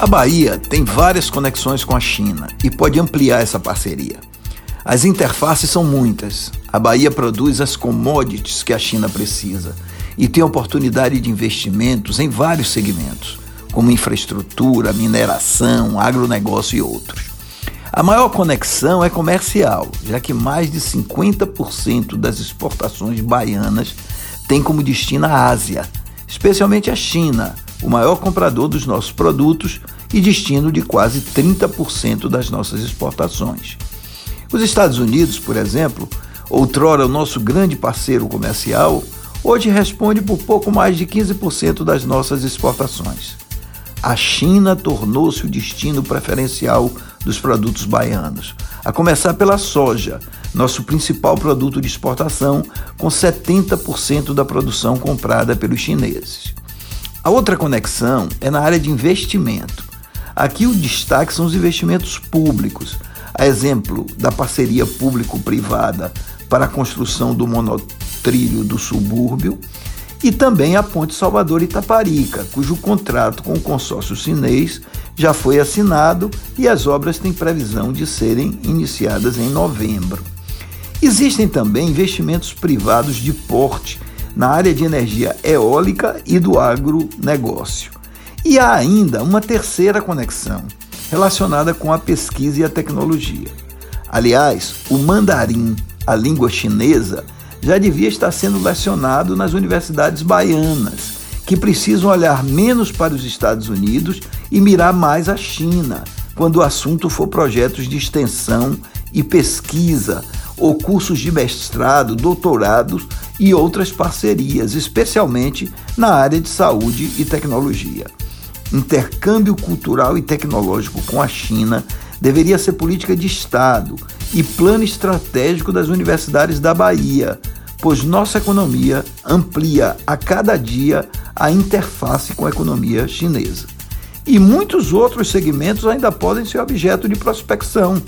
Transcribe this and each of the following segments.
A Bahia tem várias conexões com a China e pode ampliar essa parceria. As interfaces são muitas. A Bahia produz as commodities que a China precisa e tem oportunidade de investimentos em vários segmentos, como infraestrutura, mineração, agronegócio e outros. A maior conexão é comercial, já que mais de 50% das exportações baianas tem como destino a Ásia, especialmente a China, o maior comprador dos nossos produtos e destino de quase 30% das nossas exportações. Os Estados Unidos, por exemplo, outrora o nosso grande parceiro comercial, hoje responde por pouco mais de 15% das nossas exportações. A China tornou-se o destino preferencial dos produtos baianos, a começar pela soja, nosso principal produto de exportação, com 70% da produção comprada pelos chineses. A outra conexão é na área de investimento. Aqui o destaque são os investimentos públicos, a exemplo da parceria público-privada para a construção do monotrilho do subúrbio e também a Ponte Salvador Itaparica, cujo contrato com o consórcio chinês já foi assinado e as obras têm previsão de serem iniciadas em novembro. Existem também investimentos privados de porte na área de energia eólica e do agronegócio. E há ainda uma terceira conexão, relacionada com a pesquisa e a tecnologia. Aliás, o mandarim, a língua chinesa, já devia estar sendo lecionado nas universidades baianas, que precisam olhar menos para os Estados Unidos e mirar mais a China, quando o assunto for projetos de extensão e pesquisa ou cursos de mestrado, doutorados e outras parcerias, especialmente na área de saúde e tecnologia. Intercâmbio cultural e tecnológico com a China deveria ser política de Estado e plano estratégico das universidades da Bahia, pois nossa economia amplia a cada dia a interface com a economia chinesa. E muitos outros segmentos ainda podem ser objeto de prospecção,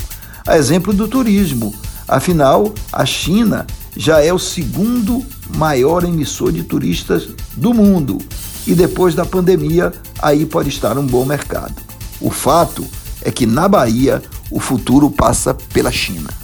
a exemplo do turismo, Afinal, a China já é o segundo maior emissor de turistas do mundo e depois da pandemia aí pode estar um bom mercado. O fato é que na Bahia o futuro passa pela China.